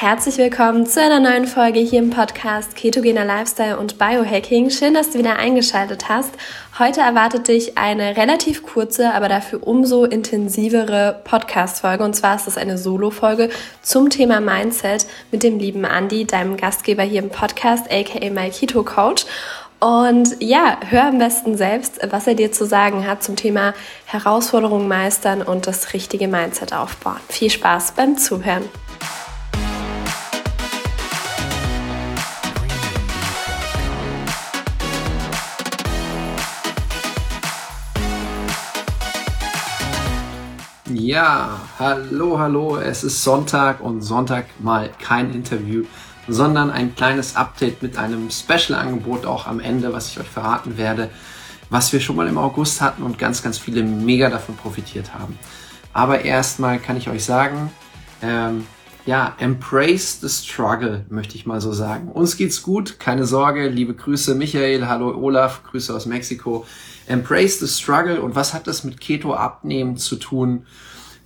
Herzlich willkommen zu einer neuen Folge hier im Podcast Ketogener Lifestyle und Biohacking. Schön, dass du wieder eingeschaltet hast. Heute erwartet dich eine relativ kurze, aber dafür umso intensivere Podcast-Folge. Und zwar ist es eine Solo-Folge zum Thema Mindset mit dem lieben Andy, deinem Gastgeber hier im Podcast, aka My Keto Coach. Und ja, hör am besten selbst, was er dir zu sagen hat zum Thema Herausforderungen meistern und das richtige Mindset aufbauen. Viel Spaß beim Zuhören. Ja, hallo, hallo. Es ist Sonntag und Sonntag mal kein Interview, sondern ein kleines Update mit einem Special-Angebot auch am Ende, was ich euch verraten werde, was wir schon mal im August hatten und ganz, ganz viele mega davon profitiert haben. Aber erstmal kann ich euch sagen, ähm, ja, embrace the struggle, möchte ich mal so sagen. Uns geht's gut, keine Sorge, liebe Grüße Michael, hallo Olaf, Grüße aus Mexiko. Embrace the struggle und was hat das mit Keto abnehmen zu tun?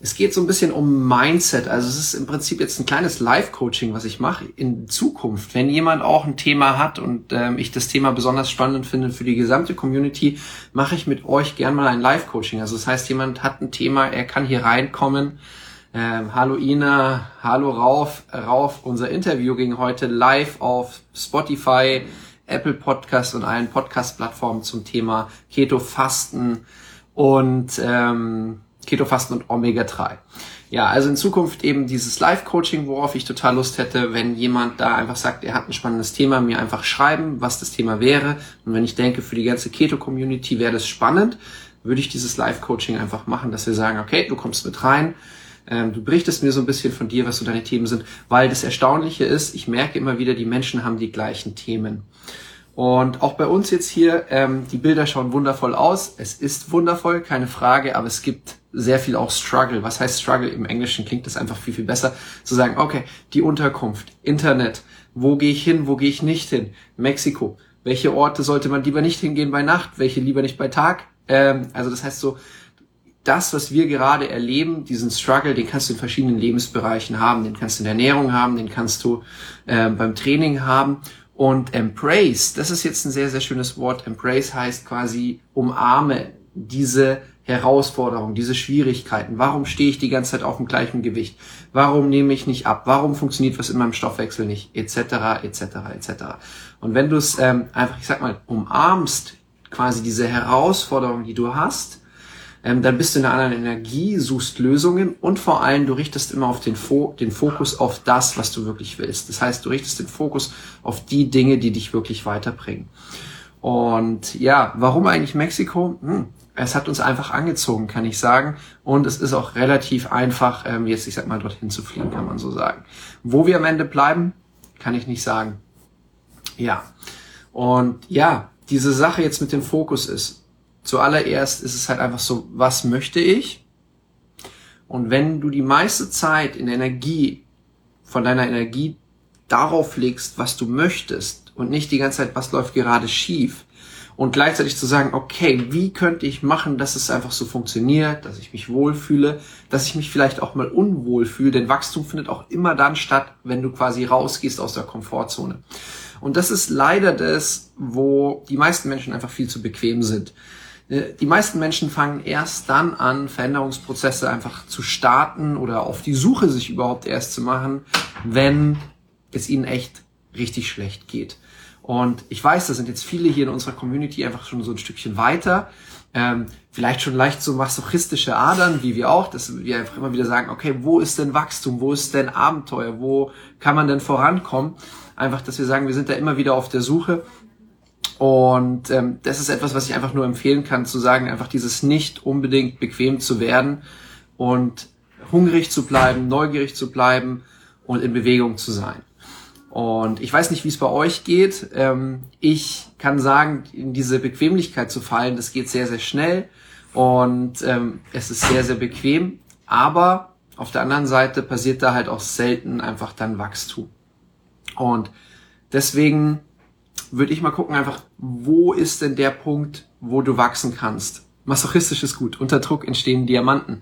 Es geht so ein bisschen um Mindset. Also es ist im Prinzip jetzt ein kleines Live-Coaching, was ich mache in Zukunft. Wenn jemand auch ein Thema hat und ähm, ich das Thema besonders spannend finde für die gesamte Community, mache ich mit euch gern mal ein Live-Coaching. Also das heißt, jemand hat ein Thema, er kann hier reinkommen. Ähm, hallo Ina, hallo Rauf. Rauf, unser Interview ging heute live auf Spotify, Apple Podcast und allen Podcast-Plattformen zum Thema Keto-Fasten und ähm, Keto-Fasten und Omega-3. Ja, also in Zukunft eben dieses Live-Coaching, worauf ich total Lust hätte, wenn jemand da einfach sagt, er hat ein spannendes Thema, mir einfach schreiben, was das Thema wäre. Und wenn ich denke, für die ganze Keto-Community wäre das spannend, würde ich dieses Live-Coaching einfach machen, dass wir sagen, okay, du kommst mit rein, ähm, du berichtest mir so ein bisschen von dir, was so deine Themen sind, weil das Erstaunliche ist, ich merke immer wieder, die Menschen haben die gleichen Themen. Und auch bei uns jetzt hier, ähm, die Bilder schauen wundervoll aus. Es ist wundervoll, keine Frage, aber es gibt sehr viel auch Struggle. Was heißt Struggle? Im Englischen klingt das einfach viel, viel besser. Zu sagen, okay, die Unterkunft, Internet, wo gehe ich hin, wo gehe ich nicht hin? Mexiko. Welche Orte sollte man lieber nicht hingehen bei Nacht? Welche lieber nicht bei Tag? Ähm, also das heißt so, das, was wir gerade erleben, diesen Struggle, den kannst du in verschiedenen Lebensbereichen haben. Den kannst du in der Ernährung haben, den kannst du äh, beim Training haben. Und embrace, das ist jetzt ein sehr, sehr schönes Wort. Embrace heißt quasi umarme diese Herausforderungen, diese Schwierigkeiten. Warum stehe ich die ganze Zeit auf dem gleichen Gewicht? Warum nehme ich nicht ab? Warum funktioniert was in meinem Stoffwechsel nicht? Etc. etc. etc. Und wenn du es ähm, einfach, ich sag mal, umarmst, quasi diese Herausforderung, die du hast, ähm, dann bist du in einer anderen Energie, suchst Lösungen und vor allem du richtest immer auf den, Fo den Fokus auf das, was du wirklich willst. Das heißt, du richtest den Fokus auf die Dinge, die dich wirklich weiterbringen. Und ja, warum eigentlich Mexiko? Hm, es hat uns einfach angezogen, kann ich sagen. Und es ist auch relativ einfach, ähm, jetzt, ich sag mal, dorthin zu fliegen, kann man so sagen. Wo wir am Ende bleiben, kann ich nicht sagen. Ja. Und ja, diese Sache jetzt mit dem Fokus ist, zuallererst ist es halt einfach so, was möchte ich? Und wenn du die meiste Zeit in Energie, von deiner Energie darauf legst, was du möchtest und nicht die ganze Zeit, was läuft gerade schief, und gleichzeitig zu sagen, okay, wie könnte ich machen, dass es einfach so funktioniert, dass ich mich wohlfühle, dass ich mich vielleicht auch mal unwohl fühle, denn Wachstum findet auch immer dann statt, wenn du quasi rausgehst aus der Komfortzone. Und das ist leider das, wo die meisten Menschen einfach viel zu bequem sind. Äh, die meisten Menschen fangen erst dann an, Veränderungsprozesse einfach zu starten oder auf die Suche sich überhaupt erst zu machen, wenn es ihnen echt richtig schlecht geht. Und ich weiß, da sind jetzt viele hier in unserer Community einfach schon so ein Stückchen weiter. Ähm, vielleicht schon leicht so masochistische Adern, wie wir auch, dass wir einfach immer wieder sagen, okay, wo ist denn Wachstum, wo ist denn Abenteuer, wo kann man denn vorankommen? Einfach, dass wir sagen, wir sind da immer wieder auf der Suche und ähm, das ist etwas, was ich einfach nur empfehlen kann, zu sagen, einfach dieses nicht unbedingt bequem zu werden und hungrig zu bleiben, neugierig zu bleiben und in Bewegung zu sein. Und ich weiß nicht, wie es bei euch geht. Ähm, ich kann sagen, in diese Bequemlichkeit zu fallen, das geht sehr, sehr schnell und ähm, es ist sehr, sehr bequem. Aber auf der anderen Seite passiert da halt auch selten einfach dann Wachstum. Und deswegen würde ich mal gucken, einfach, wo ist denn der Punkt, wo du wachsen kannst? Masochistisch ist gut. Unter Druck entstehen Diamanten.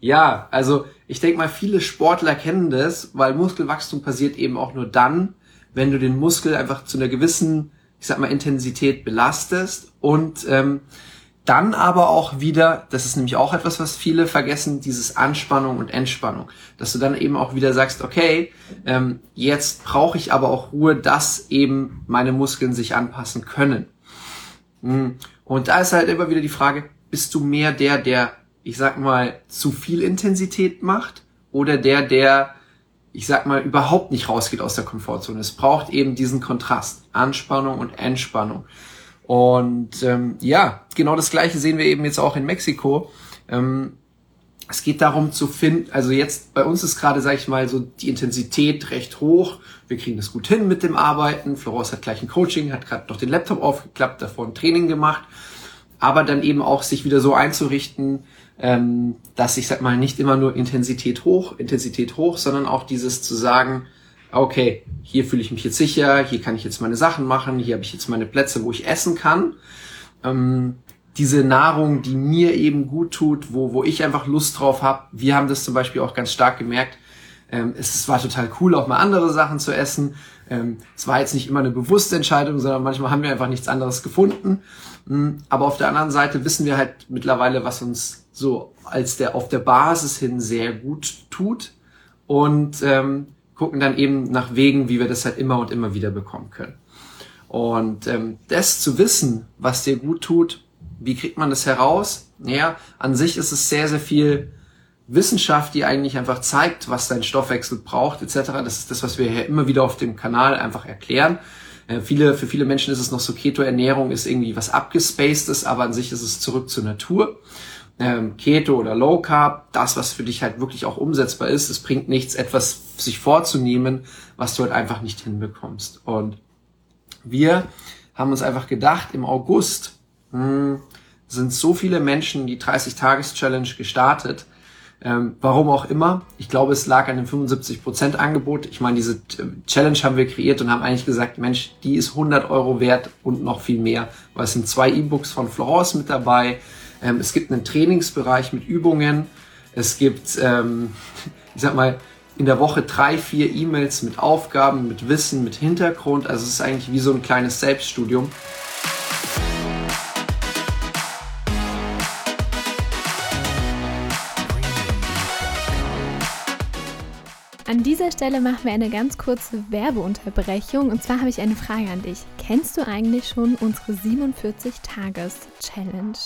Ja, also ich denke mal, viele Sportler kennen das, weil Muskelwachstum passiert eben auch nur dann, wenn du den Muskel einfach zu einer gewissen, ich sag mal, Intensität belastest und ähm, dann aber auch wieder, das ist nämlich auch etwas, was viele vergessen, dieses Anspannung und Entspannung. Dass du dann eben auch wieder sagst, okay, ähm, jetzt brauche ich aber auch Ruhe, dass eben meine Muskeln sich anpassen können. Hm. Und da ist halt immer wieder die Frage, bist du mehr der, der, ich sag mal, zu viel Intensität macht oder der, der, ich sag mal, überhaupt nicht rausgeht aus der Komfortzone? Es braucht eben diesen Kontrast, Anspannung und Entspannung. Und ähm, ja, genau das gleiche sehen wir eben jetzt auch in Mexiko. Ähm, es geht darum zu finden, also jetzt bei uns ist gerade, sage ich mal, so die Intensität recht hoch. Wir kriegen das gut hin mit dem Arbeiten. Florence hat gleich ein Coaching, hat gerade noch den Laptop aufgeklappt, davor ein Training gemacht. Aber dann eben auch sich wieder so einzurichten, ähm, dass ich sag mal nicht immer nur Intensität hoch, Intensität hoch, sondern auch dieses zu sagen, okay, hier fühle ich mich jetzt sicher, hier kann ich jetzt meine Sachen machen, hier habe ich jetzt meine Plätze, wo ich essen kann. Ähm, diese Nahrung, die mir eben gut tut, wo, wo ich einfach Lust drauf habe. Wir haben das zum Beispiel auch ganz stark gemerkt. Ähm, es, war total cool, auch mal andere Sachen zu essen. Ähm, es war jetzt nicht immer eine bewusste Entscheidung, sondern manchmal haben wir einfach nichts anderes gefunden. Ähm, aber auf der anderen Seite wissen wir halt mittlerweile, was uns so als der auf der Basis hin sehr gut tut. Und ähm, gucken dann eben nach Wegen, wie wir das halt immer und immer wieder bekommen können. Und ähm, das zu wissen, was dir gut tut, wie kriegt man das heraus? Ja, an sich ist es sehr, sehr viel Wissenschaft, die eigentlich einfach zeigt, was dein Stoffwechsel braucht, etc. Das ist das, was wir hier immer wieder auf dem Kanal einfach erklären. Äh, viele, für viele Menschen ist es noch so, Keto-Ernährung ist irgendwie was abgespacedes, aber an sich ist es zurück zur Natur ähm, Keto oder Low Carb, das, was für dich halt wirklich auch umsetzbar ist. Es bringt nichts, etwas sich vorzunehmen, was du halt einfach nicht hinbekommst. Und wir haben uns einfach gedacht, im August mh, hm, sind so viele Menschen die 30-Tages-Challenge gestartet. Ähm, warum auch immer. Ich glaube, es lag an dem 75% Angebot. Ich meine, diese Challenge haben wir kreiert und haben eigentlich gesagt, Mensch, die ist 100 Euro wert und noch viel mehr. Weil es sind zwei E-Books von Florence mit dabei. Ähm, es gibt einen Trainingsbereich mit Übungen. Es gibt, ähm, ich sag mal, in der Woche drei, vier E-Mails mit Aufgaben, mit Wissen, mit Hintergrund. Also es ist eigentlich wie so ein kleines Selbststudium. Dieser Stelle machen wir eine ganz kurze Werbeunterbrechung. Und zwar habe ich eine Frage an dich. Kennst du eigentlich schon unsere 47-Tages-Challenge?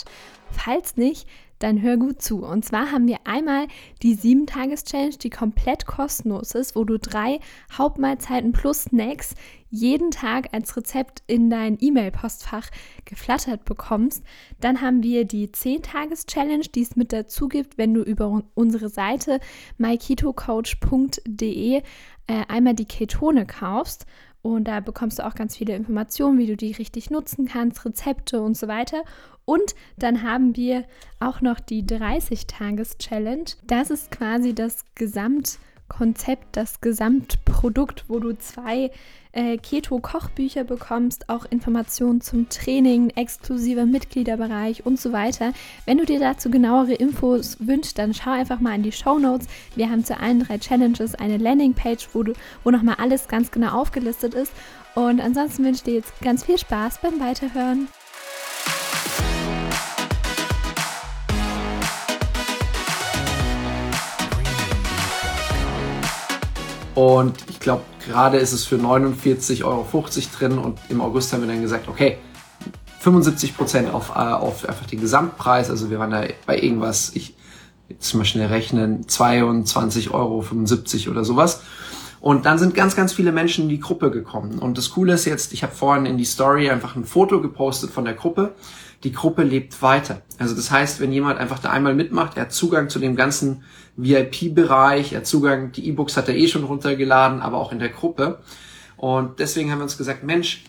Falls nicht, dann hör gut zu. Und zwar haben wir einmal die 7-Tages-Challenge, die komplett kostenlos ist, wo du drei Hauptmahlzeiten plus Snacks jeden Tag als Rezept in dein E-Mail-Postfach geflattert bekommst. Dann haben wir die 10-Tages-Challenge, die es mit dazu gibt, wenn du über unsere Seite myketocoach.de äh, einmal die Ketone kaufst. Und da bekommst du auch ganz viele Informationen, wie du die richtig nutzen kannst, Rezepte und so weiter. Und dann haben wir auch noch die 30-Tages-Challenge. Das ist quasi das Gesamtkonzept, das Gesamtprodukt, wo du zwei äh, Keto-Kochbücher bekommst, auch Informationen zum Training, exklusiver Mitgliederbereich und so weiter. Wenn du dir dazu genauere Infos wünschst, dann schau einfach mal in die Show Notes. Wir haben zu allen drei Challenges eine Landingpage, wo, wo nochmal alles ganz genau aufgelistet ist. Und ansonsten wünsche ich dir jetzt ganz viel Spaß beim Weiterhören. Und ich glaube, gerade ist es für 49,50 Euro drin und im August haben wir dann gesagt, okay, 75 Prozent auf, äh, auf einfach den Gesamtpreis. Also wir waren da bei irgendwas, ich jetzt mal schnell rechnen, 22,75 Euro oder sowas. Und dann sind ganz, ganz viele Menschen in die Gruppe gekommen. Und das Coole ist jetzt, ich habe vorhin in die Story einfach ein Foto gepostet von der Gruppe. Die Gruppe lebt weiter. Also das heißt, wenn jemand einfach da einmal mitmacht, er hat Zugang zu dem ganzen VIP-Bereich, er hat Zugang, die E-Books hat er eh schon runtergeladen, aber auch in der Gruppe. Und deswegen haben wir uns gesagt, Mensch,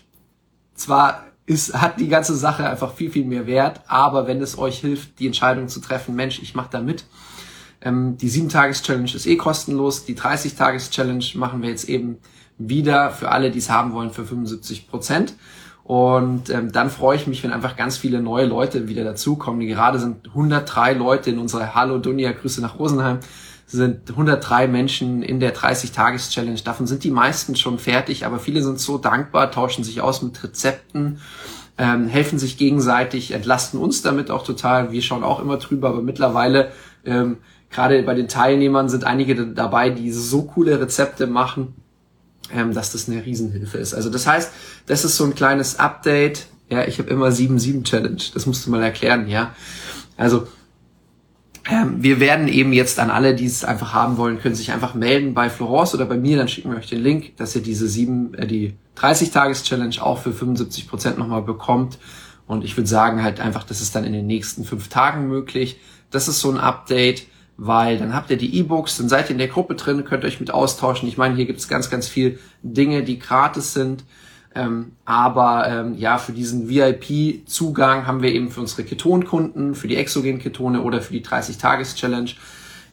zwar ist, hat die ganze Sache einfach viel, viel mehr Wert, aber wenn es euch hilft, die Entscheidung zu treffen, Mensch, ich mache da mit, ähm, die 7-Tages-Challenge ist eh kostenlos. Die 30-Tages-Challenge machen wir jetzt eben wieder für alle, die es haben wollen, für 75 Prozent. Und ähm, dann freue ich mich, wenn einfach ganz viele neue Leute wieder dazukommen. Gerade sind 103 Leute in unserer Hallo Dunja, Grüße nach Rosenheim, sind 103 Menschen in der 30-Tages-Challenge. Davon sind die meisten schon fertig, aber viele sind so dankbar, tauschen sich aus mit Rezepten, ähm, helfen sich gegenseitig, entlasten uns damit auch total. Wir schauen auch immer drüber, aber mittlerweile ähm, gerade bei den Teilnehmern sind einige dabei, die so coole Rezepte machen ähm, dass das eine Riesenhilfe ist. Also das heißt, das ist so ein kleines Update. Ja, ich habe immer 7-7 Challenge. Das musst du mal erklären, ja. Also ähm, wir werden eben jetzt an alle, die es einfach haben wollen, können sich einfach melden bei Florence oder bei mir, dann schicken wir euch den Link, dass ihr diese sieben, äh, die 30-Tages-Challenge auch für 75 Prozent nochmal bekommt. Und ich würde sagen halt einfach, das ist dann in den nächsten fünf Tagen möglich. Das ist so ein Update weil dann habt ihr die E-Books, dann seid ihr in der Gruppe drin, könnt euch mit austauschen. Ich meine, hier gibt es ganz, ganz viel Dinge, die gratis sind. Ähm, aber ähm, ja, für diesen VIP-Zugang haben wir eben für unsere Ketonkunden, für die Exogen-Ketone oder für die 30-Tages-Challenge,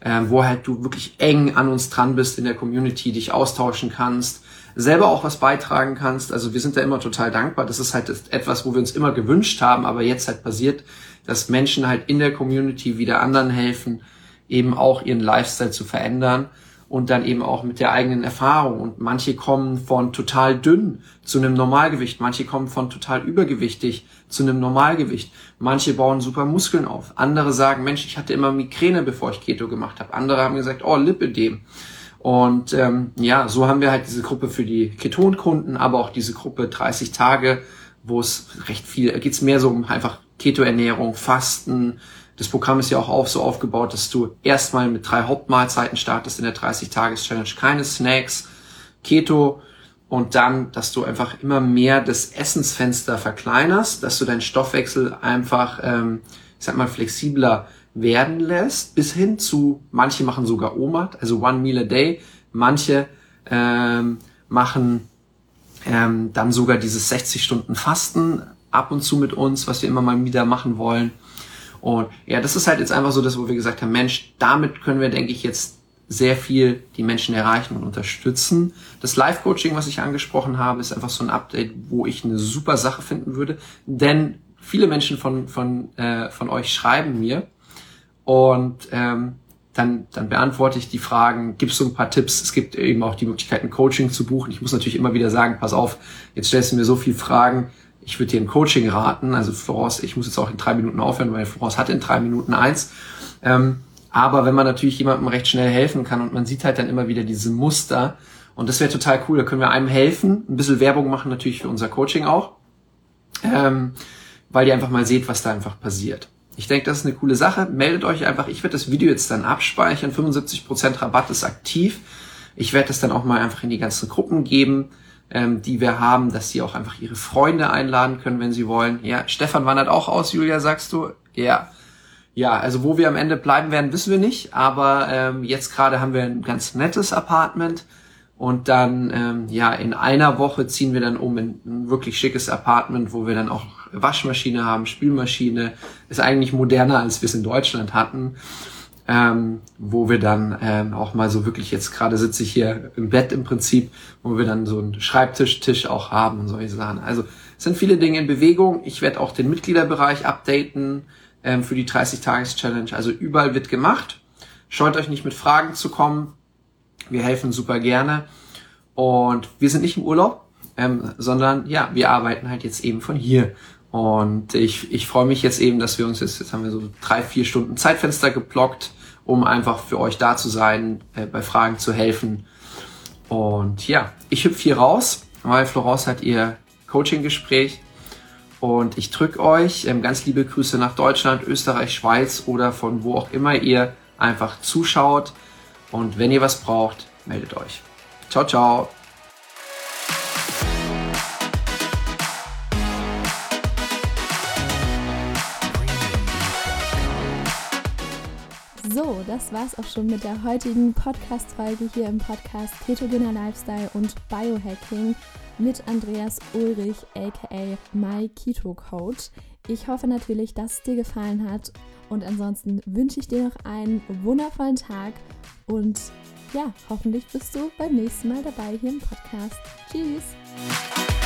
ähm, wo halt du wirklich eng an uns dran bist in der Community, dich austauschen kannst, selber auch was beitragen kannst. Also wir sind da immer total dankbar. Das ist halt etwas, wo wir uns immer gewünscht haben, aber jetzt halt passiert, dass Menschen halt in der Community wieder anderen helfen, eben auch ihren Lifestyle zu verändern und dann eben auch mit der eigenen Erfahrung. Und manche kommen von total dünn zu einem Normalgewicht, manche kommen von total übergewichtig zu einem Normalgewicht, manche bauen super Muskeln auf, andere sagen, Mensch, ich hatte immer Migräne, bevor ich Keto gemacht habe, andere haben gesagt, oh, Lipödem. Und ähm, ja, so haben wir halt diese Gruppe für die Ketonkunden, aber auch diese Gruppe 30 Tage, wo es recht viel, geht es mehr so um einfach Ketoernährung, Fasten, das Programm ist ja auch so aufgebaut, dass du erstmal mit drei Hauptmahlzeiten startest in der 30-Tages-Challenge, keine Snacks, Keto und dann, dass du einfach immer mehr das Essensfenster verkleinerst, dass du deinen Stoffwechsel einfach, ähm, ich sag mal, flexibler werden lässt, bis hin zu, manche machen sogar OMAD, also One Meal a Day, manche ähm, machen ähm, dann sogar dieses 60 Stunden Fasten ab und zu mit uns, was wir immer mal wieder machen wollen. Und ja, das ist halt jetzt einfach so das, wo wir gesagt haben, Mensch, damit können wir, denke ich, jetzt sehr viel die Menschen erreichen und unterstützen. Das Live-Coaching, was ich angesprochen habe, ist einfach so ein Update, wo ich eine super Sache finden würde. Denn viele Menschen von, von, äh, von euch schreiben mir und ähm, dann, dann beantworte ich die Fragen, gibst so ein paar Tipps. Es gibt eben auch die Möglichkeit, ein Coaching zu buchen. Ich muss natürlich immer wieder sagen, pass auf, jetzt stellst du mir so viele Fragen, ich würde dir ein Coaching raten. Also Florence, ich muss jetzt auch in drei Minuten aufhören, weil Florence hat in drei Minuten eins. Ähm, aber wenn man natürlich jemandem recht schnell helfen kann und man sieht halt dann immer wieder diese Muster, und das wäre total cool, da können wir einem helfen, ein bisschen Werbung machen natürlich für unser Coaching auch, ähm, weil ihr einfach mal seht, was da einfach passiert. Ich denke, das ist eine coole Sache. Meldet euch einfach. Ich werde das Video jetzt dann abspeichern. 75% Rabatt ist aktiv. Ich werde das dann auch mal einfach in die ganzen Gruppen geben ähm, die wir haben, dass sie auch einfach ihre Freunde einladen können, wenn sie wollen. Ja, Stefan wandert auch aus, Julia, sagst du? Ja. Ja, also wo wir am Ende bleiben werden, wissen wir nicht. Aber ähm, jetzt gerade haben wir ein ganz nettes Apartment. Und dann, ähm, ja, in einer Woche ziehen wir dann um in ein wirklich schickes Apartment, wo wir dann auch Waschmaschine haben, Spülmaschine. Ist eigentlich moderner, als wir es in Deutschland hatten ähm, wo wir dann ähm, auch mal so wirklich, jetzt gerade sitze ich hier im Bett im Prinzip, wo wir dann so einen Schreibtisch-Tisch auch haben und solche Sachen. Also es sind viele Dinge in Bewegung. Ich werde auch den Mitgliederbereich updaten ähm, für die 30-Tages-Challenge. Also überall wird gemacht. Scheut euch nicht mit Fragen zu kommen. Wir helfen super gerne. Und wir sind nicht im Urlaub, ähm, sondern ja, wir arbeiten halt jetzt eben von hier. Und ich, ich freue mich jetzt eben, dass wir uns jetzt, jetzt haben wir so drei, vier Stunden Zeitfenster geblockt, um einfach für euch da zu sein, äh, bei Fragen zu helfen. Und ja, ich hüpfe hier raus, weil Florence hat ihr Coaching-Gespräch. Und ich drücke euch ähm, ganz liebe Grüße nach Deutschland, Österreich, Schweiz oder von wo auch immer ihr einfach zuschaut. Und wenn ihr was braucht, meldet euch. Ciao, ciao. So, das war's auch schon mit der heutigen Podcast-Folge hier im Podcast Ketogener Lifestyle und Biohacking mit Andreas Ulrich, aka My Keto Coach. Ich hoffe natürlich, dass es dir gefallen hat und ansonsten wünsche ich dir noch einen wundervollen Tag und ja, hoffentlich bist du beim nächsten Mal dabei hier im Podcast. Tschüss!